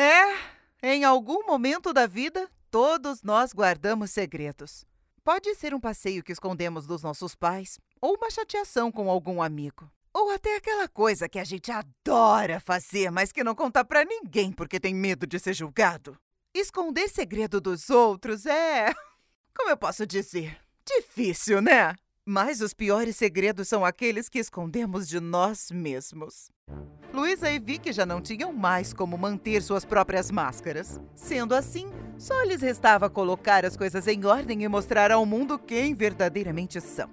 É, em algum momento da vida, todos nós guardamos segredos. Pode ser um passeio que escondemos dos nossos pais, ou uma chateação com algum amigo. Ou até aquela coisa que a gente adora fazer, mas que não conta pra ninguém porque tem medo de ser julgado. Esconder segredo dos outros é. Como eu posso dizer? Difícil, né? Mas os piores segredos são aqueles que escondemos de nós mesmos. Luísa e Vicky já não tinham mais como manter suas próprias máscaras. Sendo assim, só lhes restava colocar as coisas em ordem e mostrar ao mundo quem verdadeiramente são.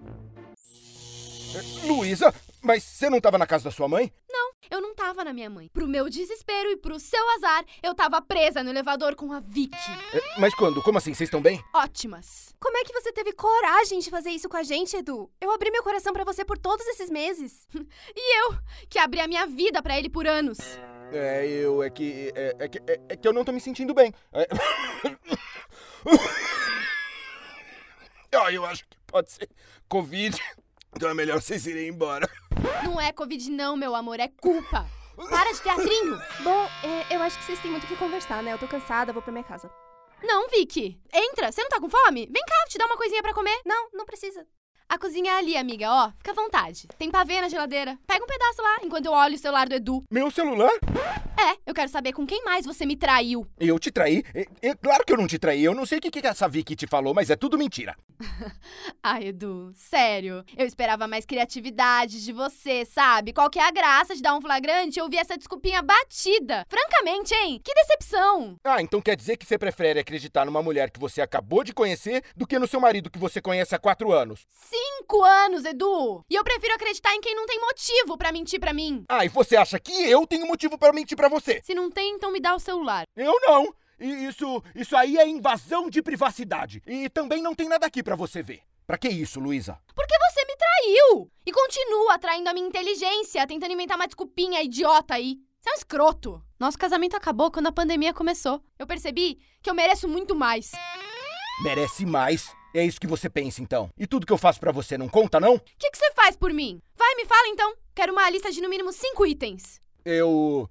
Luísa, mas você não estava na casa da sua mãe? Não, eu não estava na minha mãe. Pro meu desespero e pro seu azar, eu estava presa no elevador com a Vicky. É, mas quando? Como assim? Vocês estão bem? Ótimas. Como é que você teve coragem de fazer isso com a gente, Edu? Eu abri meu coração para você por todos esses meses. e eu, que abri a minha vida para ele por anos. É, eu. É que. É, é que, é, é, que eu não tô me sentindo bem. É... oh, eu acho que pode ser Covid. Então é melhor vocês irem embora. Não é Covid, não, meu amor, é culpa. Para de teatrinho. Bom, é, eu acho que vocês têm muito o que conversar, né? Eu tô cansada, vou pra minha casa. Não, Vicky. Entra, você não tá com fome? Vem cá, te dar uma coisinha para comer. Não, não precisa. A cozinha é ali, amiga, ó. Fica à vontade. Tem pavê na geladeira. Pega um pedaço lá, enquanto eu olho o celular do Edu. Meu celular? É, eu quero saber com quem mais você me traiu. Eu te traí? É, é claro que eu não te traí. Eu não sei o que, que essa Vicky te falou, mas é tudo mentira. ah, Edu, sério. Eu esperava mais criatividade de você, sabe? Qual que é a graça de dar um flagrante e ouvir essa desculpinha batida? Francamente, hein? Que decepção! Ah, então quer dizer que você prefere acreditar numa mulher que você acabou de conhecer do que no seu marido que você conhece há quatro anos? Cinco anos, Edu! E eu prefiro acreditar em quem não tem motivo para mentir para mim. Ah, e você acha que eu tenho motivo para mentir para você? Se não tem, então me dá o celular. Eu não! Isso, isso aí é invasão de privacidade. E também não tem nada aqui para você ver. Pra que isso, Luísa? Porque você me traiu! E continua traindo a minha inteligência, tentando inventar uma desculpinha idiota aí. Você é um escroto. Nosso casamento acabou quando a pandemia começou. Eu percebi que eu mereço muito mais. Merece mais? É isso que você pensa, então? E tudo que eu faço para você não conta, não? O que, que você faz por mim? Vai, me fala então. Quero uma lista de no mínimo cinco itens. Eu.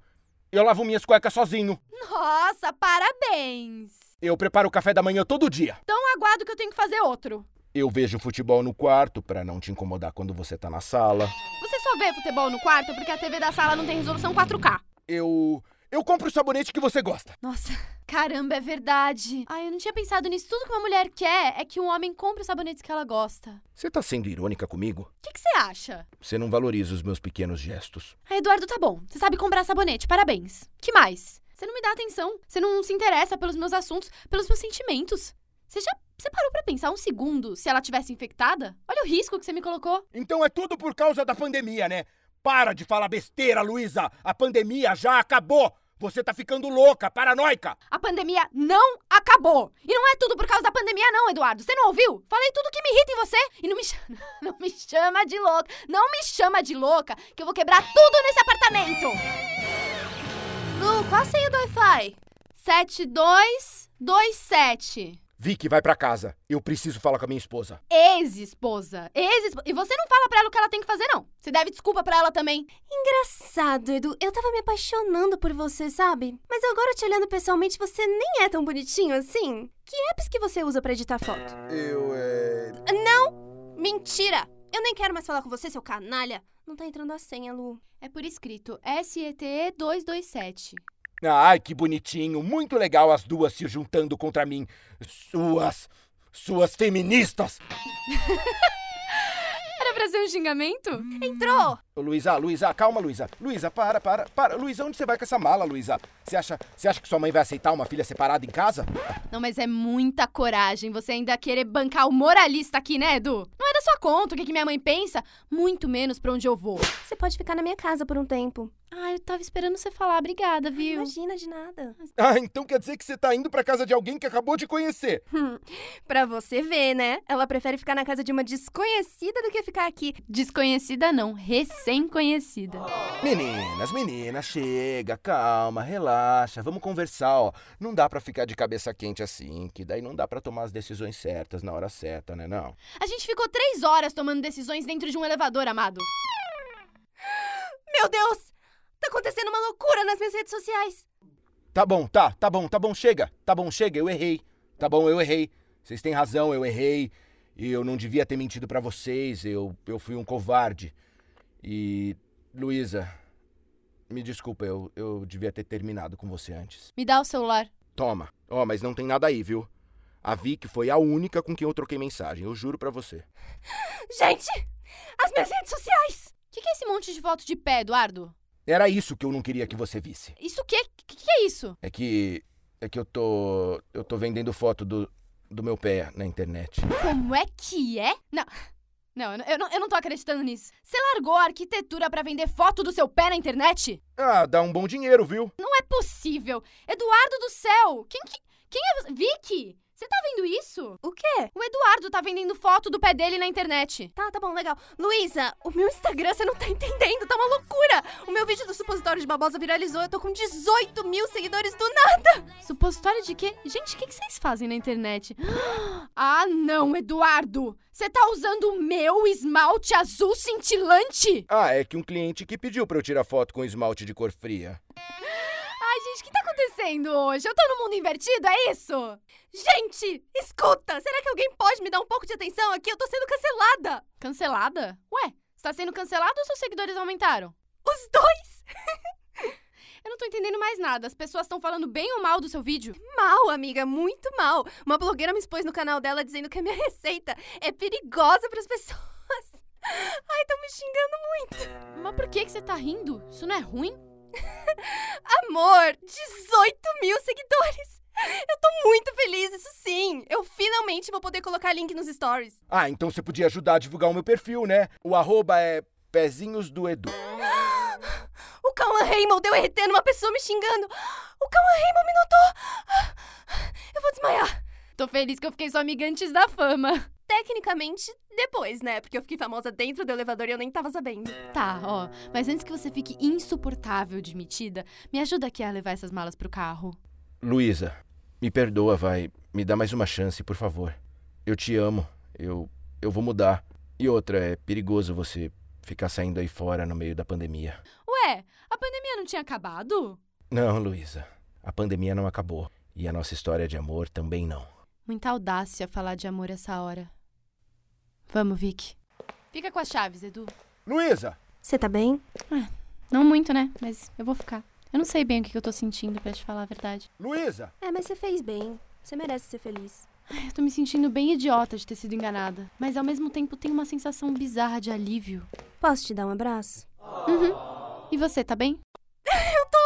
Eu lavo minhas cuecas sozinho. Nossa, parabéns! Eu preparo o café da manhã todo dia. Então aguardo que eu tenho que fazer outro. Eu vejo futebol no quarto para não te incomodar quando você tá na sala. Você só vê futebol no quarto porque a TV da sala não tem resolução 4K. Eu. Eu compro o sabonete que você gosta. Nossa, caramba, é verdade. Ai, eu não tinha pensado nisso. Tudo que uma mulher quer é que um homem compre os sabonetes que ela gosta. Você tá sendo irônica comigo? O que, você acha? Você não valoriza os meus pequenos gestos. Ah, Eduardo, tá bom. Você sabe comprar sabonete, parabéns. Que mais? Você não me dá atenção. Você não se interessa pelos meus assuntos, pelos meus sentimentos. Você já você parou pra pensar um segundo se ela tivesse infectada? Olha o risco que você me colocou. Então é tudo por causa da pandemia, né? Para de falar besteira, Luísa! A pandemia já acabou! Você tá ficando louca, paranoica! A pandemia não acabou! E não é tudo por causa da pandemia, não, Eduardo. Você não ouviu? Falei tudo que me irrita em você e não me, chama, não me chama de louca. Não me chama de louca, que eu vou quebrar tudo nesse apartamento! Lu, qual a senha do Wi-Fi? 7227. Vicky, vai para casa. Eu preciso falar com a minha esposa. Ex-esposa. Ex-esposa. E você não fala para ela o que ela tem que fazer, não. Você deve desculpa para ela também. Engraçado, Edu. Eu tava me apaixonando por você, sabe? Mas agora te olhando pessoalmente, você nem é tão bonitinho assim. Que apps que você usa para editar foto? Eu, é... Não! Mentira! Eu nem quero mais falar com você, seu canalha. Não tá entrando a senha, Lu. É por escrito. SETE 227. Ai, que bonitinho. Muito legal as duas se juntando contra mim. Suas. Suas feministas! Pra ser um xingamento? Entrou! Ô, Luísa, Luísa, calma, Luísa. Luísa, para, para, para. Luísa, onde você vai com essa mala, Luísa? Você acha, você acha que sua mãe vai aceitar uma filha separada em casa? Não, mas é muita coragem você ainda querer bancar o moralista aqui, né, Edu? Não é da sua conta o que, que minha mãe pensa, muito menos pra onde eu vou. Você pode ficar na minha casa por um tempo. Ah, eu tava esperando você falar. Obrigada, viu? Imagina de nada. Ah, então quer dizer que você tá indo pra casa de alguém que acabou de conhecer. Pra você ver, né? Ela prefere ficar na casa de uma desconhecida do que ficar aqui. Desconhecida não, recém-conhecida. Meninas, meninas, chega, calma, relaxa, vamos conversar, ó. Não dá pra ficar de cabeça quente assim, que daí não dá pra tomar as decisões certas na hora certa, né não? A gente ficou três horas tomando decisões dentro de um elevador, amado. Meu Deus! Tá acontecendo uma loucura nas minhas redes sociais. Tá bom, tá, tá bom, tá bom, chega. Tá bom, chega, eu errei. Tá bom, eu errei. Vocês têm razão, eu errei. E eu não devia ter mentido pra vocês, eu, eu fui um covarde. E, Luísa, me desculpa, eu, eu devia ter terminado com você antes. Me dá o celular. Toma. Ó, mas não tem nada aí, viu? A Vicky foi a única com quem eu troquei mensagem, eu juro pra você. Gente! As minhas redes sociais! O que, que é esse monte de foto de pé, Eduardo? Era isso que eu não queria que você visse. Isso o quê? O que, que é isso? É que. É que eu tô. Eu tô vendendo foto do, do meu pé na internet. Como é que é? Não. Não, eu não- eu não, eu não tô acreditando nisso. Você largou a arquitetura pra vender foto do seu pé na internet? Ah, dá um bom dinheiro, viu? Não é possível. Eduardo do céu. Quem que... Quem é você? Vicky? Você tá vendo isso? O quê? O Eduardo tá vendendo foto do pé dele na internet. Tá, tá bom, legal. Luísa, o meu Instagram você não tá entendendo, tá uma loucura! O meu vídeo do supositório de babosa viralizou, eu tô com 18 mil seguidores do nada! Supositório de quê? Gente, o que, que vocês fazem na internet? Ah, não, Eduardo! Você tá usando o meu esmalte azul cintilante? Ah, é que um cliente que pediu pra eu tirar foto com esmalte de cor fria. Ai, gente, o que tá acontecendo hoje? Eu tô no mundo invertido, é isso? Gente, escuta! Será que alguém pode me dar um pouco de atenção aqui? Eu tô sendo cancelada! Cancelada? Ué, você tá sendo cancelado ou seus seguidores aumentaram? Os dois! Eu não tô entendendo mais nada. As pessoas estão falando bem ou mal do seu vídeo? Mal, amiga, muito mal. Uma blogueira me expôs no canal dela dizendo que a minha receita é perigosa pras pessoas. Ai, tão me xingando muito. Mas por que, que você tá rindo? Isso não é ruim? Amor, 18 mil seguidores! Eu tô muito feliz, isso sim! Eu finalmente vou poder colocar link nos stories. Ah, então você podia ajudar a divulgar o meu perfil, né? O arroba é pezinhos do Edu. O Cauã Raymond deu RT numa pessoa me xingando. O Cauã Raymond me notou. Eu vou desmaiar. Tô feliz que eu fiquei sua amiga antes da fama. Tecnicamente, depois, né? Porque eu fiquei famosa dentro do elevador e eu nem tava sabendo. Tá, ó. Mas antes que você fique insuportável de metida, me ajuda aqui a levar essas malas pro carro. Luísa, me perdoa, vai. Me dá mais uma chance, por favor. Eu te amo. Eu. Eu vou mudar. E outra, é perigoso você ficar saindo aí fora no meio da pandemia. Ué, a pandemia não tinha acabado? Não, Luísa. A pandemia não acabou. E a nossa história de amor também não. Muita audácia falar de amor essa hora. Vamos, Vicky. Fica com as chaves, Edu. Luísa! Você tá bem? Não muito, né? Mas eu vou ficar. Eu não sei bem o que eu tô sentindo, pra te falar a verdade. Luísa! É, mas você fez bem. Você merece ser feliz. Eu tô me sentindo bem idiota de ter sido enganada. Mas ao mesmo tempo tenho uma sensação bizarra de alívio. Posso te dar um abraço? Uhum. E você, tá bem?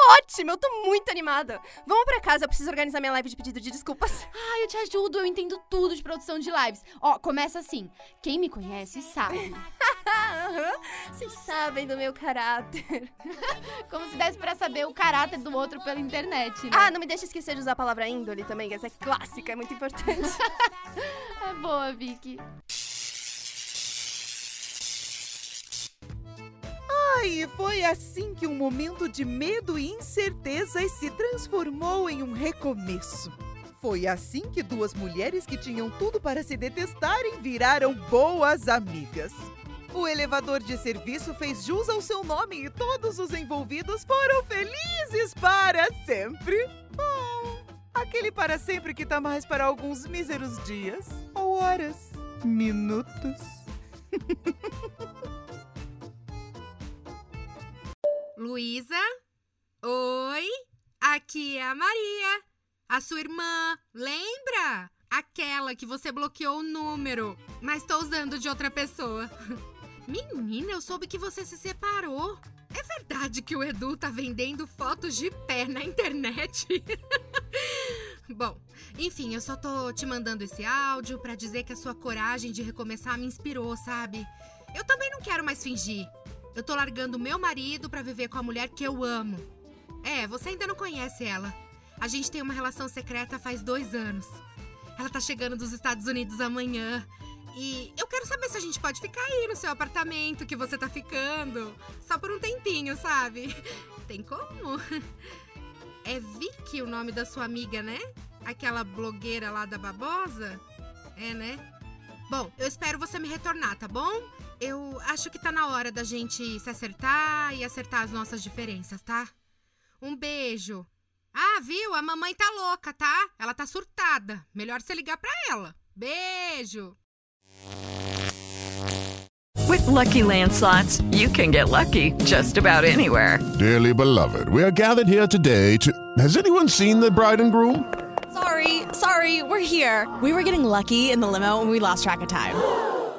Ótimo, eu tô muito animada. Vamos pra casa, eu preciso organizar minha live de pedido de desculpas. Ah, eu te ajudo, eu entendo tudo de produção de lives. Ó, começa assim. Quem me conhece sabe. Vocês sabem do meu caráter. Como se desse pra saber o caráter do outro pela internet, né? Ah, não me deixa esquecer de usar a palavra índole também, que essa é clássica, é muito importante. é boa, Vicky. E foi assim que um momento de medo e incertezas se transformou em um recomeço. Foi assim que duas mulheres que tinham tudo para se detestarem viraram boas amigas. O elevador de serviço fez jus ao seu nome e todos os envolvidos foram felizes para sempre. Oh, aquele para sempre que tá mais para alguns míseros dias, ou horas, minutos. Luísa? Oi? Aqui é a Maria, a sua irmã. Lembra? Aquela que você bloqueou o número, mas tô usando de outra pessoa. Menina, eu soube que você se separou. É verdade que o Edu tá vendendo fotos de pé na internet? Bom, enfim, eu só tô te mandando esse áudio pra dizer que a sua coragem de recomeçar me inspirou, sabe? Eu também não quero mais fingir. Eu tô largando meu marido pra viver com a mulher que eu amo. É, você ainda não conhece ela. A gente tem uma relação secreta faz dois anos. Ela tá chegando dos Estados Unidos amanhã. E eu quero saber se a gente pode ficar aí no seu apartamento que você tá ficando. Só por um tempinho, sabe? Tem como? É Vicky o nome da sua amiga, né? Aquela blogueira lá da babosa? É, né? Bom, eu espero você me retornar, tá bom? Eu acho que tá na hora da gente se acertar e acertar as nossas diferenças, tá? Um beijo. Ah, viu? A mamãe tá louca, tá? Ela tá surtada. Melhor você ligar pra ela. Beijo. With Lucky Land slots, you can get lucky just about anywhere. Dearly beloved, we are gathered here today to. Has anyone seen the bride and groom? Sorry, sorry, we're here. We were getting lucky in the limo and we lost track of time.